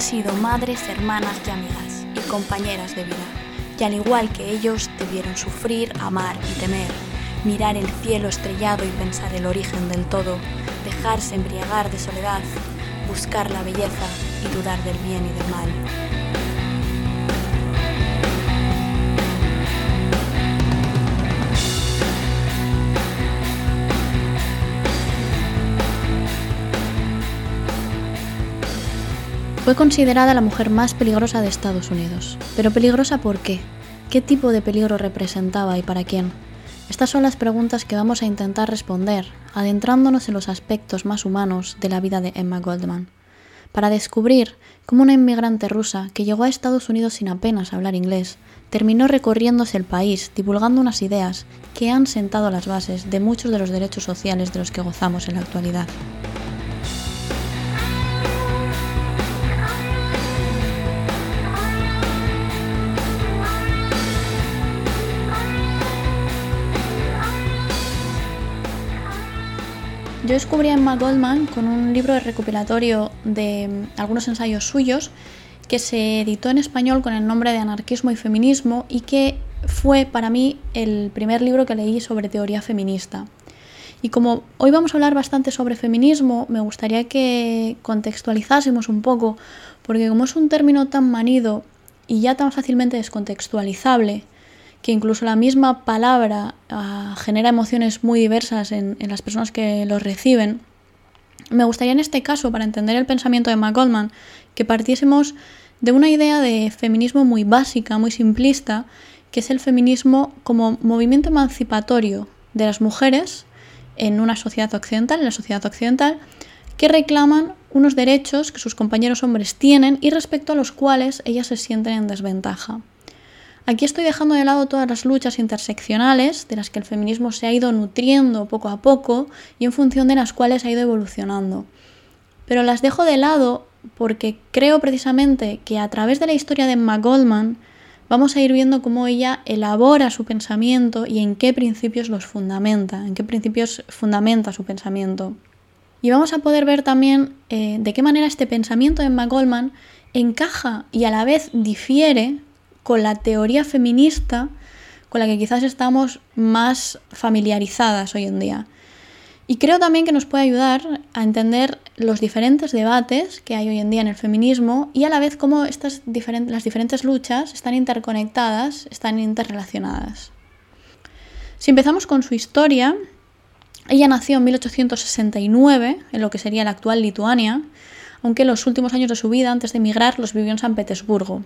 han sido madres, hermanas y amigas, y compañeras de vida, y al igual que ellos debieron sufrir, amar y temer, mirar el cielo estrellado y pensar el origen del todo, dejarse embriagar de soledad, buscar la belleza y dudar del bien y del mal. Fue considerada la mujer más peligrosa de Estados Unidos. ¿Pero peligrosa por qué? ¿Qué tipo de peligro representaba y para quién? Estas son las preguntas que vamos a intentar responder, adentrándonos en los aspectos más humanos de la vida de Emma Goldman, para descubrir cómo una inmigrante rusa que llegó a Estados Unidos sin apenas hablar inglés, terminó recorriéndose el país divulgando unas ideas que han sentado las bases de muchos de los derechos sociales de los que gozamos en la actualidad. Yo descubrí a Emma Goldman con un libro de recopilatorio de mm, algunos ensayos suyos que se editó en español con el nombre de Anarquismo y Feminismo y que fue para mí el primer libro que leí sobre teoría feminista. Y como hoy vamos a hablar bastante sobre feminismo, me gustaría que contextualizásemos un poco, porque como es un término tan manido y ya tan fácilmente descontextualizable, que incluso la misma palabra ah, genera emociones muy diversas en, las personas que los reciben, me gustaría en este caso, para entender el pensamiento de McGoldman, que partiésemos de una idea de feminismo muy básica, muy simplista, que es el feminismo como movimiento emancipatorio de las mujeres en una sociedad occidental, en la sociedad occidental, que reclaman unos derechos que sus compañeros hombres tienen y respecto a los cuales ellas se sienten en desventaja. Aquí estoy dejando de lado todas las luchas interseccionales de las que el feminismo se ha ido nutriendo poco a poco y en función de las cuales ha ido evolucionando. Pero las dejo de lado porque creo precisamente que a través de la historia de Emma Goldman vamos a ir viendo cómo ella elabora su pensamiento y en qué principios los fundamenta, en qué principios fundamenta su pensamiento. Y vamos a poder ver también eh, de qué manera este pensamiento de Emma Goldman encaja y a la vez difiere con la teoría feminista con la que quizás estamos más familiarizadas hoy en día. Y creo también que nos puede ayudar a entender los diferentes debates que hay hoy en día en el feminismo y a la vez cómo estas las diferentes luchas están interconectadas, están interrelacionadas. Si empezamos con su historia, ella nació en 1869, en lo que sería la actual Lituania, aunque los últimos años de su vida, antes de emigrar, los vivió en San Petersburgo.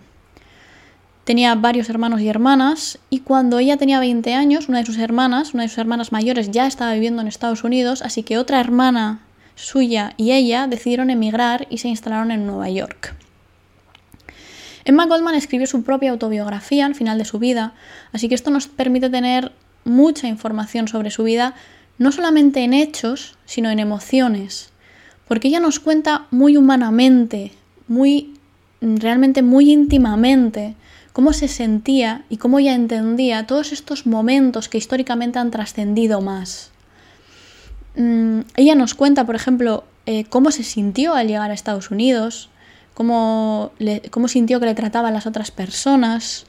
Tenía varios hermanos y hermanas y cuando ella tenía 20 años, una de sus hermanas, una de sus hermanas mayores ya estaba viviendo en Estados Unidos, así que otra hermana suya y ella decidieron emigrar y se instalaron en Nueva York. Emma Goldman escribió su propia autobiografía al final de su vida, así que esto nos permite tener mucha información sobre su vida, no solamente en hechos, sino en emociones, porque ella nos cuenta muy humanamente, muy realmente muy íntimamente cómo se sentía y cómo ella entendía todos estos momentos que históricamente han trascendido más. Mm, ella nos cuenta, por ejemplo, eh, cómo se sintió al llegar a Estados Unidos, cómo, cómo sintió que le trataban las otras personas.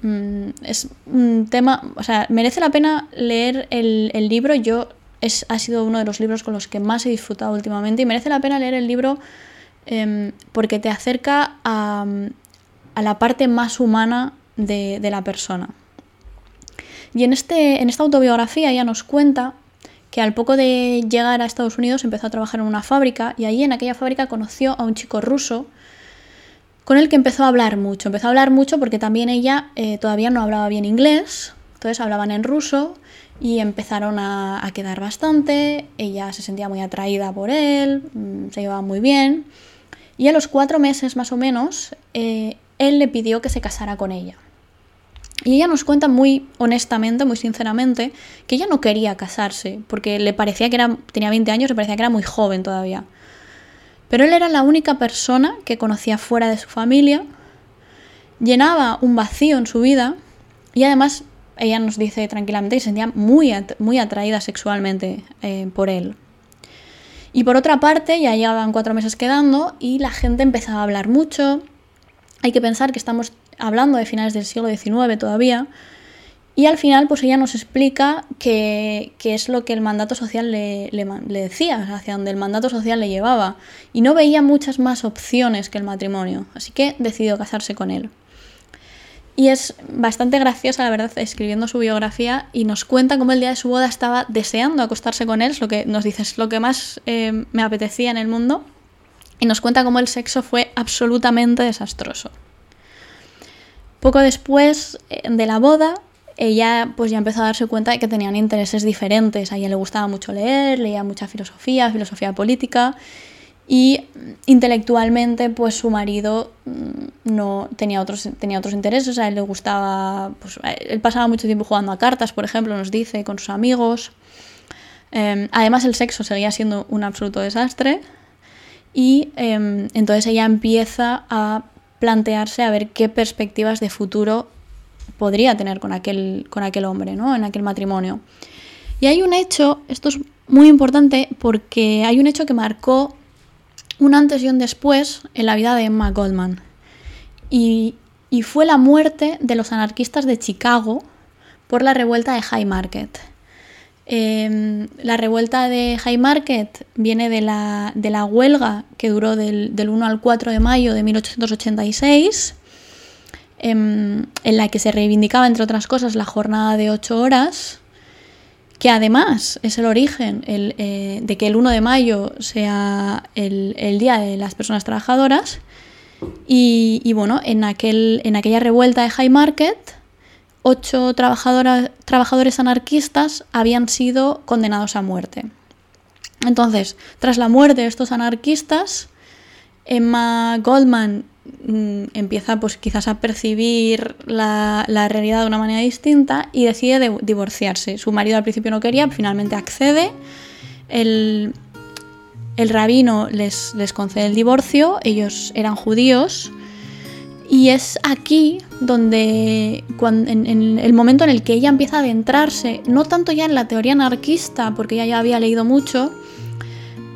Mm, es un tema, o sea, merece la pena leer el, libro. Yo es, ha sido uno de los libros con los que más he disfrutado últimamente y merece la pena leer el libro em, porque te acerca a, a la parte más humana de, la persona. Y en, este, en esta autobiografía ella nos cuenta que al poco de llegar a Estados Unidos empezó a trabajar en una fábrica y allí en aquella fábrica conoció a un chico ruso con el que empezó a hablar mucho. Empezó a hablar mucho porque también ella eh, todavía no hablaba bien inglés, entonces hablaban en ruso y empezaron a, quedar bastante, ella se sentía muy atraída por él, mm, se llevaba muy bien y a los cuatro meses más o menos eh, él le pidió que se casara con ella. Y ella nos cuenta muy honestamente, muy sinceramente, que ella no quería casarse, porque le parecía que era, tenía 20 años, le parecía que era muy joven todavía. Pero él era la única persona que conocía fuera de su familia, llenaba un vacío en su vida y además ella nos dice tranquilamente que se sentía muy, muy atraída sexualmente eh, por él. Y por otra parte, ya llevaban cuatro meses quedando y la gente empezaba a hablar mucho. Hay que pensar que estamos hablando de finales del siglo XIX todavía. Y al final, pues ella nos explica qué es lo que el mandato social le, decía, hacia donde el mandato social le llevaba. Y no veía muchas más opciones que el matrimonio. Así que decidió casarse con él. Y es bastante graciosa, la verdad, escribiendo su biografía y nos cuenta cómo el día de su boda estaba deseando acostarse con él, es lo que nos dice, es lo que más eh, me apetecía en el mundo. Y nos cuenta cómo el sexo fue absolutamente desastroso. Poco después eh, de la boda, ella pues ya empezó a darse cuenta de que tenían intereses diferentes. A ella le gustaba mucho leer, leía mucha filosofía, filosofía política y intelectualmente pues su marido mm, no tenía otros tenía otros intereses a él le gustaba pues, él pasaba mucho tiempo jugando a cartas por ejemplo nos dice con sus amigos em, además el sexo seguía siendo un absoluto desastre y em, entonces ella empieza a plantearse a ver qué perspectivas de futuro podría tener con aquel, con aquel hombre, ¿no? En aquel matrimonio. Y hay un hecho, esto es muy importante porque hay un hecho que marcó un antes y un después en la vida de Emma Goldman. Y, fue la muerte de los anarquistas de Chicago por la revuelta de High Market. Em, la revuelta de High Market viene de la, huelga que duró del, 1 al 4 de mayo de 1886, em, en la que se reivindicaba, entre otras cosas, la jornada de 8 horas que además es el origen eh, de que el 1 de mayo sea el, Día de las Personas Trabajadoras. Y, bueno, en, aquel, en aquella revuelta de High Market, ocho trabajadores anarquistas habían sido condenados a muerte. Entonces, tras la muerte de estos anarquistas, Emma Goldman Mm, empieza pues quizás a percibir la, realidad de una manera distinta y decide divorciarse. Su marido al principio no quería, finalmente accede. El, rabino les, les, concede el divorcio, ellos eran judíos. Y es aquí donde, en, el momento en el que ella empieza a adentrarse, no tanto ya en la teoría anarquista, porque ella ya había leído mucho,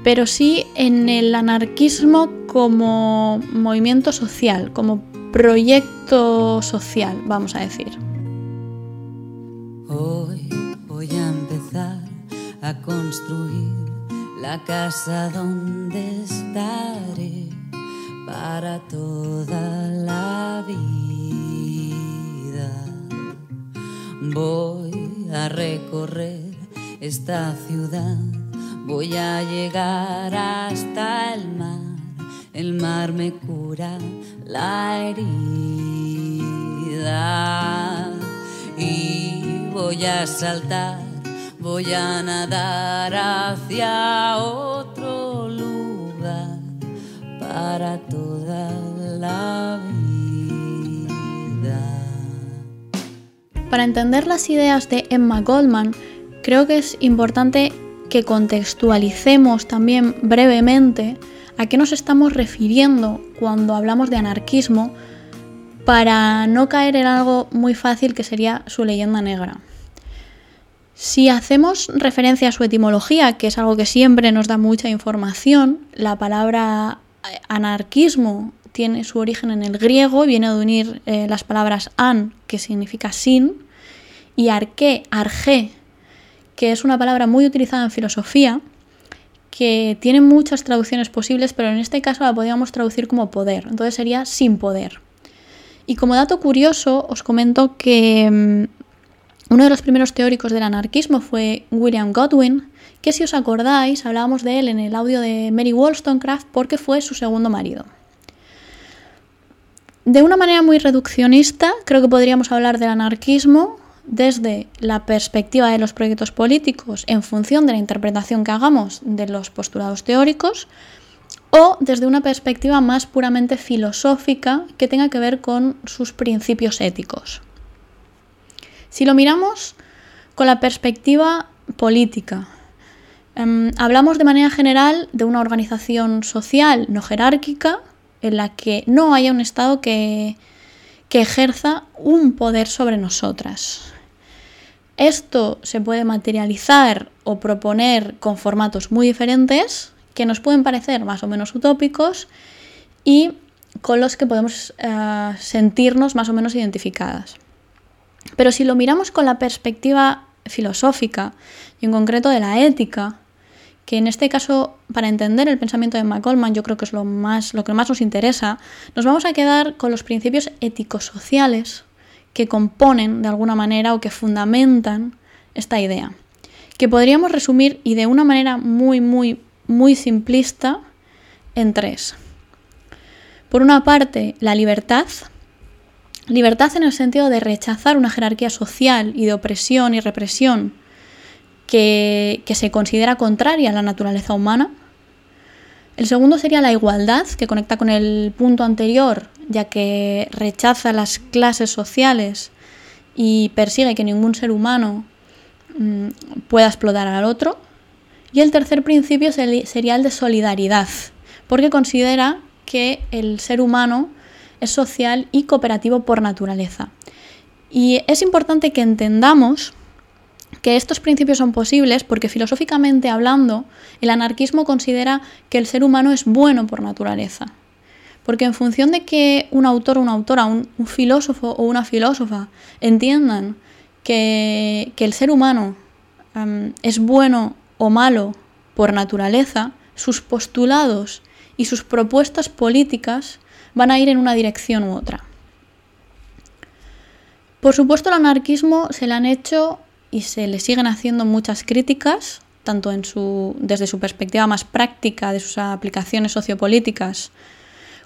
pero sí en el anarquismo como movimiento social, como proyecto social, vamos a decir. Hoy voy a empezar a construir la casa donde estaré para toda la vida. Voy a recorrer esta ciudad, voy a llegar hasta el mar el mar me cura la herida y voy a saltar, voy a nadar hacia otro Para entender las ideas de Emma Goldman, creo que es importante que contextualicemos también brevemente ¿A qué nos estamos refiriendo cuando hablamos de anarquismo para no caer en algo muy fácil que sería su leyenda negra? Si hacemos referencia a su etimología, que es algo que siempre nos da mucha información, la palabra anarquismo tiene su origen en el griego viene de unir eh, las palabras an, que significa sin, y arqué, arge, que es una palabra muy utilizada en filosofía, que tiene muchas traducciones posibles, pero en este caso la podríamos traducir como poder, entonces sería sin poder. Y como dato curioso, os comento que mm, uno de los primeros teóricos del anarquismo fue William Godwin, que si os acordáis, hablábamos de él en el audio de Mary Wollstonecraft porque fue su segundo marido. De una manera muy reduccionista, creo que podríamos hablar del anarquismo desde la perspectiva de los proyectos políticos en función de la interpretación que hagamos de los postulados teóricos o desde una perspectiva más puramente filosófica que tenga que ver con sus principios éticos. Si lo miramos con la perspectiva política, em, hablamos de manera general de una organización social no jerárquica en la que no haya un Estado que, que ejerza un poder sobre nosotras. Esto se puede materializar o proponer con formatos muy diferentes que nos pueden parecer más o menos utópicos y con los que podemos eh, sentirnos más o menos identificadas. Pero si lo miramos con la perspectiva filosófica y en concreto de la ética, que en este caso, para entender el pensamiento de McCollman, yo creo que es lo, más, lo que más nos interesa, nos vamos a quedar con los principios éticos-sociales que componen de alguna manera o que fundamentan esta idea, que podríamos resumir y de una manera muy, muy, muy simplista en tres. Por una parte, la libertad, libertad en el sentido de rechazar una jerarquía social y de opresión y represión que, se considera contraria a la naturaleza humana. El segundo sería la igualdad, que conecta con el punto anterior, ya que rechaza las clases sociales y persigue que ningún ser humano mm, pueda explotar al otro. Y el tercer principio sería el de solidaridad, porque considera que el ser humano es social y cooperativo por naturaleza. Y es importante que entendamos que estos principios son posibles porque filosóficamente hablando, el anarquismo considera que el ser humano es bueno por naturaleza. Porque en función de que un autor una autora, un, filósofo o una filósofa entiendan que, el ser humano es bueno o malo por naturaleza, sus postulados y sus propuestas políticas van a ir en una dirección u otra. Por supuesto, el anarquismo se le han hecho y se le siguen haciendo muchas críticas, tanto en su, desde su perspectiva más práctica de sus aplicaciones sociopolíticas,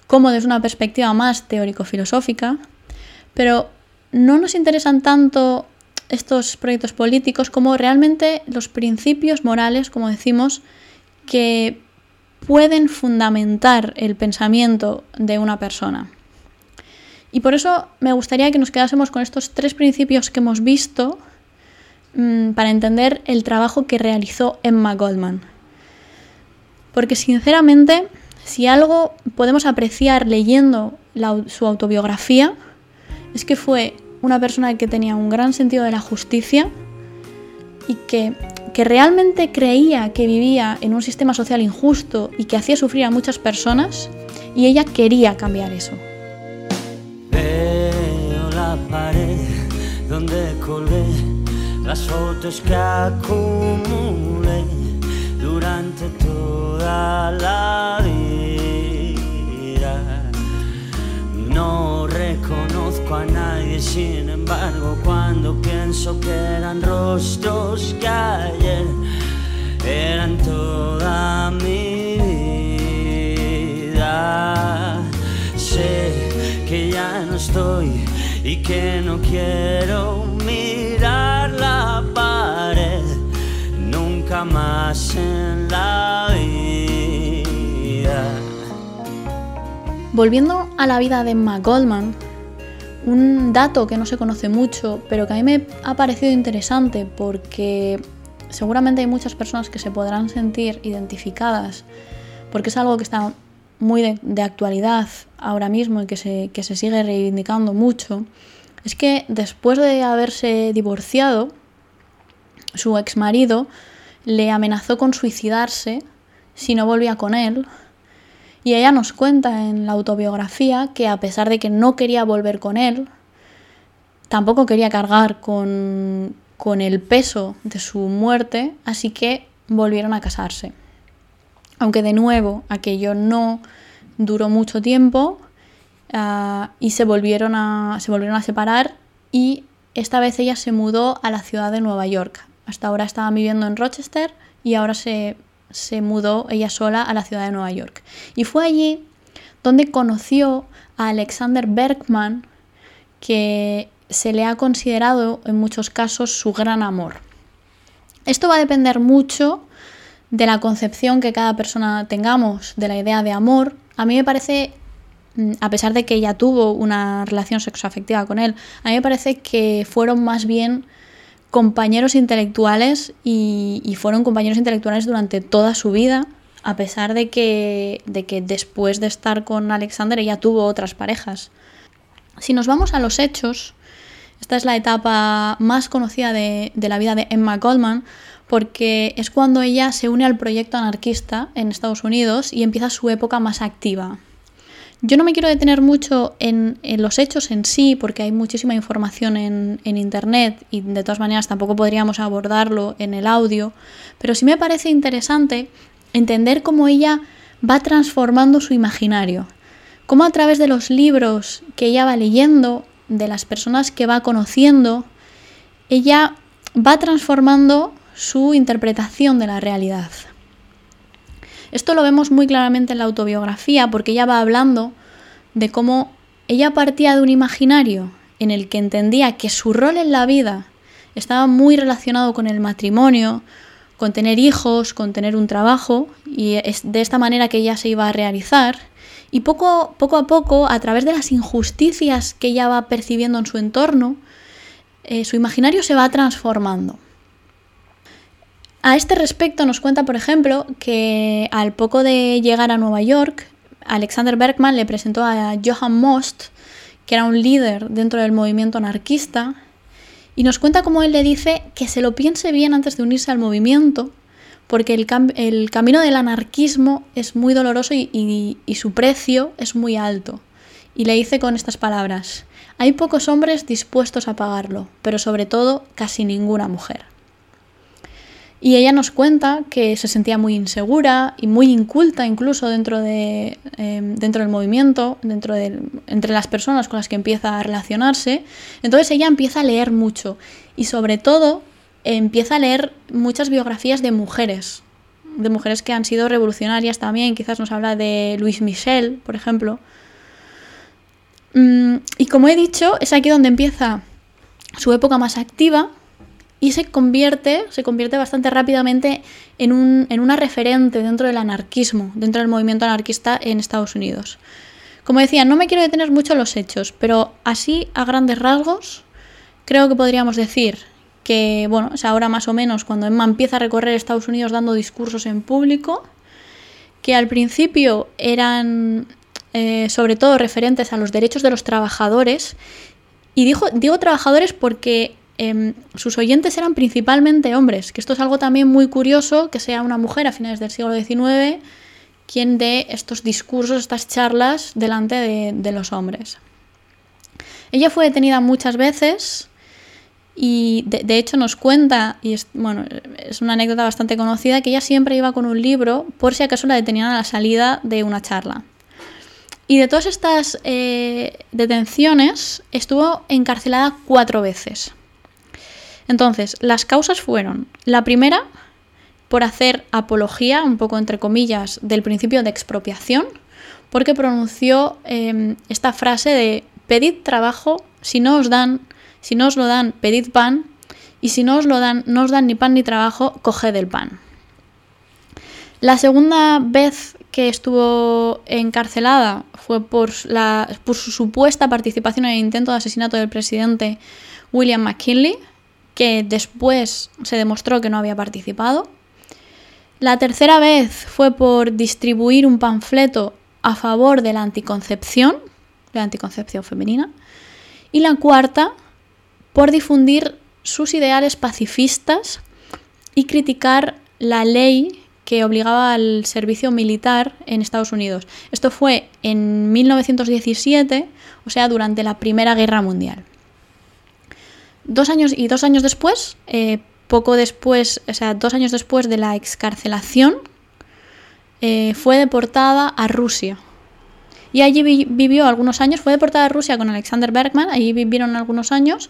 como desde una perspectiva más teórico-filosófica, pero no nos interesan tanto estos proyectos políticos como realmente los principios morales, como decimos, que pueden fundamentar el pensamiento de una persona. Y por eso me gustaría que nos quedásemos con estos tres principios que hemos visto Mm, para entender el trabajo que realizó Emma Goldman. Porque sinceramente, si algo podemos apreciar leyendo su autobiografía, es que fue una persona que tenía un gran sentido de la justicia y que, que realmente creía que vivía en un sistema social injusto y que hacía sufrir a muchas personas y ella quería cambiar eso. Veo la pared donde las fotos que acumulé durante toda la vida. No reconozco a nadie, sin embargo, cuando pienso que eran rostros que ayer eran toda mi vida. Sé que ya no estoy y que no quiero mirar nunca más en la vida. Volviendo a la vida de Emma Goldman, un dato que no se conoce mucho, pero que a mí me ha parecido interesante porque seguramente hay muchas personas que se podrán sentir identificadas, porque es algo que está muy de, actualidad ahora mismo y que se, que se sigue reivindicando mucho, es que después de haberse divorciado, su ex marido le amenazó con suicidarse si no volvía con él. Y ella nos cuenta en la autobiografía que a pesar de que no quería volver con él, tampoco quería cargar con, con el peso de su muerte, así que volvieron a casarse. Aunque de nuevo aquello no duró mucho tiempo Ah, y se volvieron, a, se volvieron a separar y esta vez ella se mudó a la ciudad de Nueva York. Hasta ahora estaba viviendo en Rochester y ahora se, se mudó ella sola a la ciudad de Nueva York. Y fue allí donde conoció a Alexander Bergman, que se le ha considerado en muchos casos su gran amor. Esto va a depender mucho de la concepción que cada persona tengamos de la idea de amor. A mí me parece Mm, a pesar de que ella tuvo una relación sexoafectiva con él, a mí me parece que fueron más bien compañeros intelectuales y, fueron compañeros intelectuales durante toda su vida, a pesar de que, de que después de estar con Alexander ella tuvo otras parejas. Si nos vamos a los hechos, Esta es la etapa más conocida de, de la vida de Emma Goldman porque es cuando ella se une al proyecto anarquista en Estados Unidos y empieza su época más activa. Yo no me quiero detener mucho en, los hechos en sí, porque hay muchísima información en, Internet y de todas maneras tampoco podríamos abordarlo en el audio, pero sí me parece interesante entender cómo ella va transformando su imaginario, cómo a través de los libros que ella va leyendo, de las personas que va conociendo, ella va transformando su interpretación de la realidad. Esto lo vemos muy claramente en la autobiografía porque ella va hablando de cómo ella partía de un imaginario en el que entendía que su rol en la vida estaba muy relacionado con el matrimonio, con tener hijos, con tener un trabajo, y es de esta manera que ella se iba a realizar. Y poco, poco a poco, a través de las injusticias que ella va percibiendo en su entorno, eh, su imaginario se va transformando. A este respecto nos cuenta, por ejemplo, que al poco de llegar a Nueva York, Alexander Bergman le presentó a Johann Most, que era un líder dentro del movimiento anarquista, y nos cuenta cómo él le dice que se lo piense bien antes de unirse al movimiento, porque el, camino del anarquismo es muy doloroso y su precio es muy alto. Y le dice con estas palabras, hay pocos hombres dispuestos a pagarlo, pero sobre todo casi ninguna mujer. Y ella nos cuenta que se sentía muy insegura y muy inculta incluso dentro, de, em, dentro del movimiento, dentro de, entre las personas con las que empieza a relacionarse. Entonces ella empieza a leer mucho y sobre todo empieza a leer muchas biografías de mujeres, de mujeres que han sido revolucionarias también. Quizás nos habla de Louise Michel, por ejemplo. Mm, y como he dicho, es aquí donde empieza su época más activa y se convierte, se convierte bastante rápidamente en, un, en una referente dentro del anarquismo, dentro del movimiento anarquista en Estados Unidos. Como decía, no me quiero detener mucho en los hechos, pero así a grandes rasgos creo que podríamos decir que, bueno, es ahora más o menos cuando Emma empieza a recorrer Estados Unidos dando discursos en público, que al principio eran eh, sobre todo referentes a los derechos de los trabajadores, y dijo, digo trabajadores porque Em, sus oyentes eran principalmente hombres, que esto es algo también muy curioso, que sea una mujer a finales del siglo XIX quien dé estos discursos, estas charlas delante de, los hombres. Ella fue detenida muchas veces y de, hecho nos cuenta, y es, bueno, es una anécdota bastante conocida, que ella siempre iba con un libro por si acaso la detenían a la salida de una charla. Y de todas estas eh, detenciones estuvo encarcelada cuatro veces. Entonces, las causas fueron, la primera, por hacer apología, un poco entre comillas, del principio de expropiación, porque pronunció em, esta frase de pedid trabajo, si no os dan, si no os lo dan, pedid pan, y si no os lo dan, no os dan ni pan ni trabajo, coged el pan. La segunda vez que estuvo encarcelada fue por, por su supuesta participación en el intento de asesinato del presidente William McKinley, que después se demostró que no había participado. La tercera vez fue por distribuir un panfleto a favor de la anticoncepción, de la anticoncepción femenina. Y la cuarta, por difundir sus ideales pacifistas y criticar la ley que obligaba al servicio militar en Estados Unidos. Esto fue en 1917, o sea, durante la Primera Guerra Mundial. Dos años y dos años después, eh, poco después, o sea, dos años después de la excarcelación, eh, fue deportada a Rusia. Y allí vivió algunos años, fue deportada a Rusia con Alexander Bergman, allí vivieron algunos años.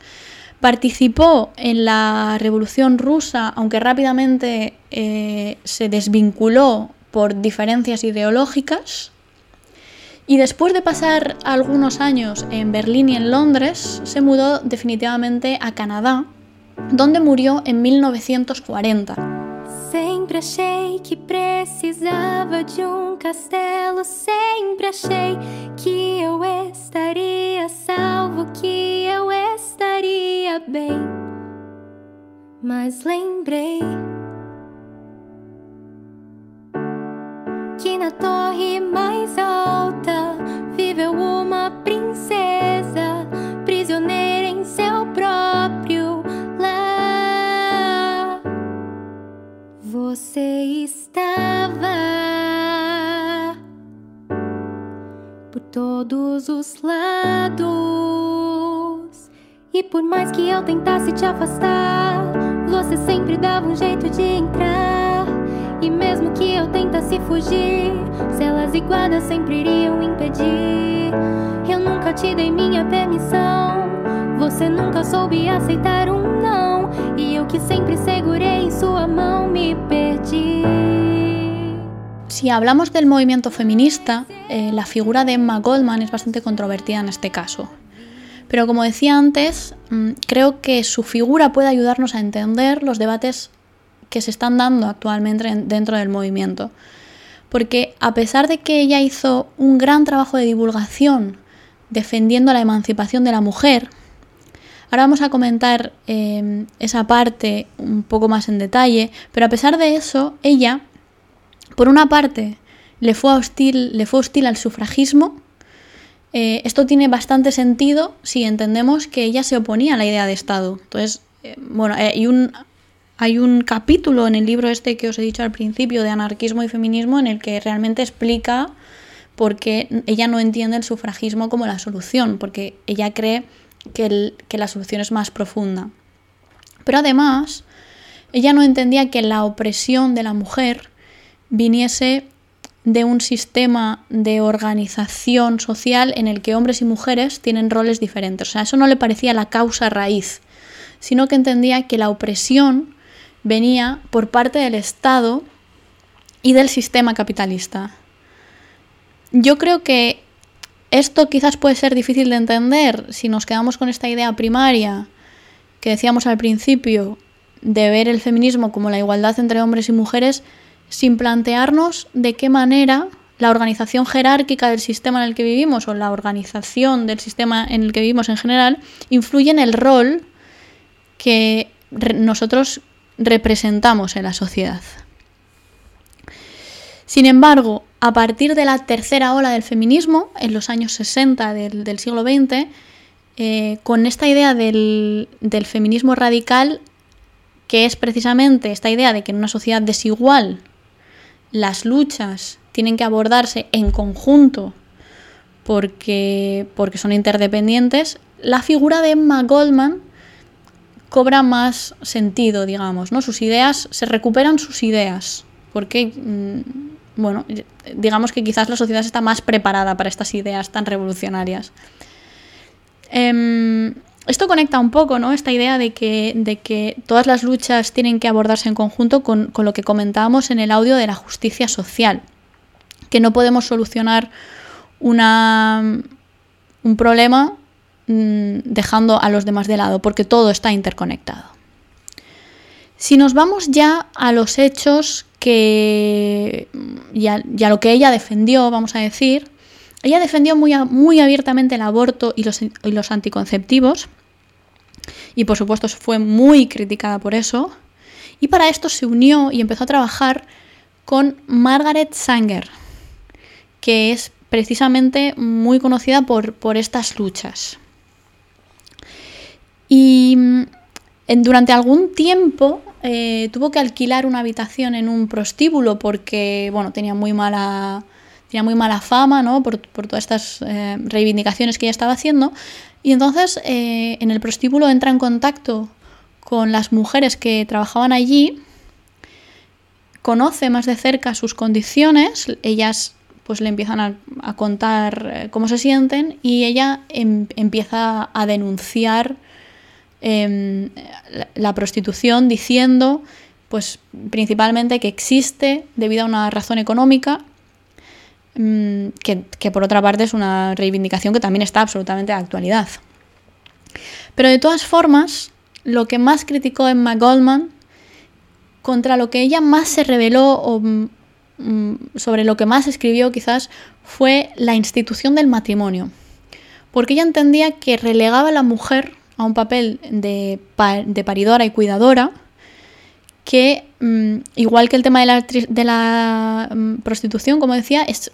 Participó en la Revolución Rusa, aunque rápidamente eh, se desvinculó por diferencias ideológicas. Y después de pasar algunos años en Berlín y en Londres, se mudó definitivamente a Canadá, donde murió en 1940. Sempre achei que precisava de um castelo, sempre achei que eu estaria salvo, que eu estaria bem. Mas lembrei na torre mais alta viveu uma princesa, prisioneira em seu próprio lar. Você estava por todos os lados, e por mais que eu tentasse te afastar, você sempre dava um jeito de entrar. Fugir, celas e guardas sempre iriam impedir. Eu nunca te dei minha permissão, você nunca soube aceitar um não. E eu que sempre segurei em sua mão me perdi. Si hablamos del movimiento feminista, eh, la figura de Emma Goldman es bastante controvertida en este caso. Pero como decía antes, mm, creo que su figura puede ayudarnos a entender los debates que se están dando actualmente dentro del movimiento. Porque a pesar de que ella hizo un gran trabajo de divulgación defendiendo la emancipación de la mujer, ahora vamos a comentar eh, esa parte un poco más en detalle, pero a pesar de eso, ella, por una parte, le fue hostil, le fue hostil al sufragismo, eh, esto tiene bastante sentido si entendemos que ella se oponía a la idea de Estado. Entonces, eh, bueno, eh, hay, un, hay un capítulo en el libro este que os he dicho al principio de anarquismo y feminismo en el que realmente explica por qué ella no entiende el sufragismo como la solución, porque ella cree que, la solución es más profunda. Pero además, ella no entendía que la opresión de la mujer viniese de un sistema de organización social en el que hombres y mujeres tienen roles diferentes. O sea, eso no le parecía la causa raíz, sino que entendía que la opresión venía por parte del Estado y del sistema capitalista. Yo creo que esto quizás puede ser difícil de entender si nos quedamos con esta idea primaria que decíamos al principio de ver el feminismo como la igualdad entre hombres y mujeres, sin plantearnos de qué manera la organización jerárquica del sistema en el que vivimos o la organización del sistema en el que vivimos en general influye en el rol que nosotros representamos en la sociedad. Sin embargo, a partir de la tercera ola del feminismo, en los años 60 del, siglo XX, eh, con esta idea del, del feminismo radical, que es precisamente esta idea de que en una sociedad desigual las luchas tienen que abordarse en conjunto porque, porque son interdependientes, la figura de Emma Goldman cobra más sentido, digamos, ¿no? Sus ideas, se recuperan sus ideas, porque, mm, bueno, digamos que quizás la sociedad está más preparada para estas ideas tan revolucionarias. Em, esto conecta un poco, ¿no? Esta idea de que, de que todas las luchas tienen que abordarse en conjunto con, con, lo que comentábamos en el audio de la justicia social. Que no podemos solucionar una, un problema dejando a los demás de lado, porque todo está interconectado. Si nos vamos ya a los hechos que. y a lo que ella defendió, vamos a decir, ella defendió muy, muy abiertamente el aborto y los, y los, anticonceptivos y por supuesto fue muy criticada por eso. Y para esto se unió y empezó a trabajar con Margaret Sanger, que es precisamente muy conocida por, por estas luchas. Y en, durante algún tiempo eh, tuvo que alquilar una habitación en un prostíbulo porque bueno, tenía muy mala tenía muy mala fama ¿no? por, por todas estas eh, reivindicaciones que ella estaba haciendo. Y entonces eh, en el prostíbulo entra en contacto con las mujeres que trabajaban allí, conoce más de cerca sus condiciones, ellas pues le empiezan a, contar cómo se sienten y ella em, empieza a denunciar eh, la, prostitución diciendo pues principalmente que existe debido a una razón económica Mm, que, que, por otra parte es una reivindicación que también está absolutamente de actualidad. Pero de todas formas, lo que más criticó Emma Goldman, contra lo que ella más se reveló o mm, sobre lo que más escribió quizás, fue la institución del matrimonio. Porque ella entendía que relegaba a la mujer a un papel de, paridora y cuidadora, que mm, igual que el tema de la, la prostitución, como decía, es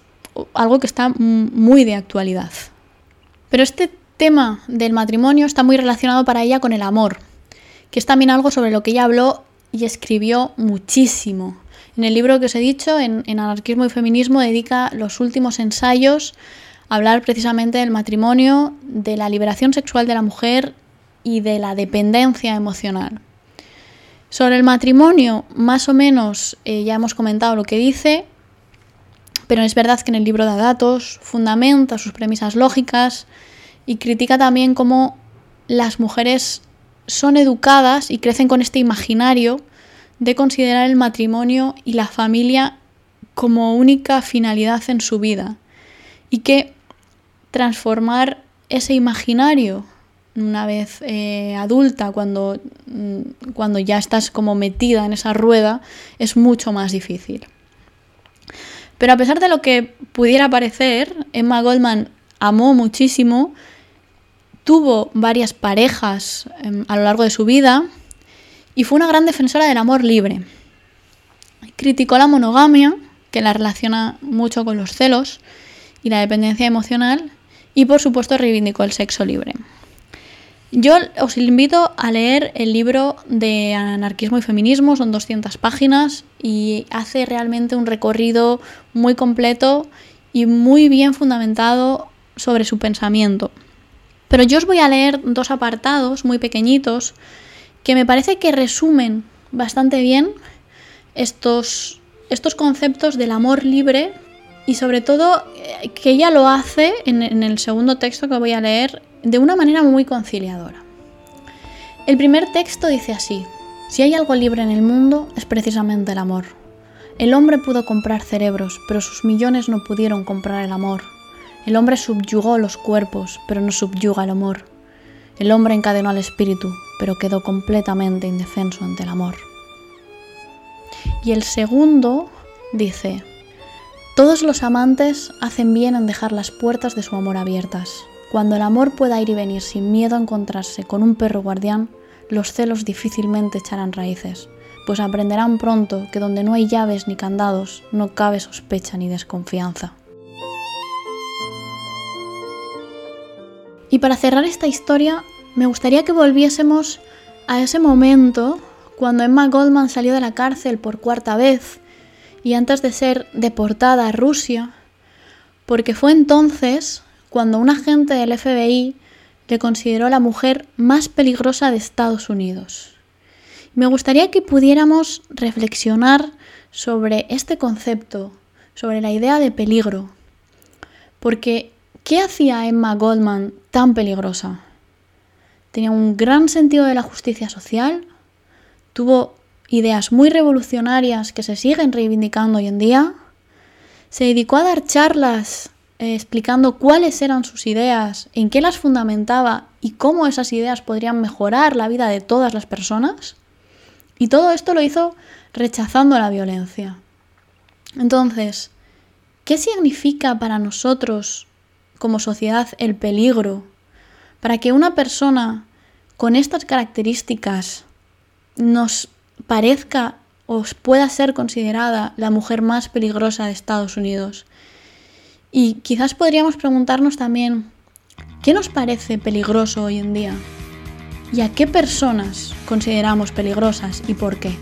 algo que está muy de actualidad. Pero este tema del matrimonio está muy relacionado para ella con el amor, que es también algo sobre lo que ella habló y escribió muchísimo. En el libro que os he dicho, en, en Anarquismo y Feminismo, dedica los últimos ensayos a hablar precisamente del matrimonio, de la liberación sexual de la mujer y de la dependencia emocional. Sobre el matrimonio, más o menos eh, ya hemos comentado lo que dice, pero es verdad que en el libro da datos, fundamenta sus premisas lógicas y critica también cómo las mujeres son educadas y crecen con este imaginario de considerar el matrimonio y la familia como única finalidad en su vida y que transformar ese imaginario una vez eh, adulta, cuando, mm, cuando ya estás como metida en esa rueda, es mucho más difícil. Pero a pesar de lo que pudiera parecer, Emma Goldman amó muchísimo, tuvo varias parejas em, a lo largo de su vida y fue una gran defensora del amor libre. Criticó la monogamia, que la relaciona mucho con los celos y la dependencia emocional, y por supuesto reivindicó el sexo libre. Yo os invito a leer el libro de Anarquismo y Feminismo, son 200 páginas y hace realmente un recorrido muy completo y muy bien fundamentado sobre su pensamiento. Pero yo os voy a leer dos apartados muy pequeñitos que me parece que resumen bastante bien estos, estos conceptos del amor libre y sobre todo eh, que ella lo hace en, en el segundo texto que voy a leer de una manera muy conciliadora. El primer texto dice así, si hay algo libre en el mundo es precisamente el amor. El hombre pudo comprar cerebros, pero sus millones no pudieron comprar el amor. El hombre subyugó los cuerpos, pero no subyuga el amor. El hombre encadenó al espíritu, pero quedó completamente indefenso ante el amor. Y el segundo dice, todos los amantes hacen bien en dejar las puertas de su amor abiertas. Cuando el amor pueda ir y venir sin miedo a encontrarse con un perro guardián, los celos difícilmente echarán raíces, pues aprenderán pronto que donde no hay llaves ni candados, no cabe sospecha ni desconfianza. Y para cerrar esta historia, me gustaría que volviésemos a ese momento cuando Emma Goldman salió de la cárcel por cuarta vez y antes de ser deportada a Rusia, porque fue entonces cuando un agente del FBI le consideró la mujer más peligrosa de Estados Unidos. Me gustaría que pudiéramos reflexionar sobre este concepto, sobre la idea de peligro, porque ¿qué hacía Emma Goldman tan peligrosa? Tenía un gran sentido de la justicia social, tuvo ideas muy revolucionarias que se siguen reivindicando hoy en día, se dedicó a dar charlas eh, explicando cuáles eran sus ideas, en qué las fundamentaba y cómo esas ideas podrían mejorar la vida de todas las personas. Y todo esto lo hizo rechazando la violencia. Entonces, ¿qué significa para nosotros como sociedad el peligro? Para que una persona con estas características nos parezca o pueda ser considerada la mujer más peligrosa de Estados Unidos. Y quizás podríamos preguntarnos también, ¿qué nos parece peligroso hoy en día? ¿Y a qué personas consideramos peligrosas y por qué?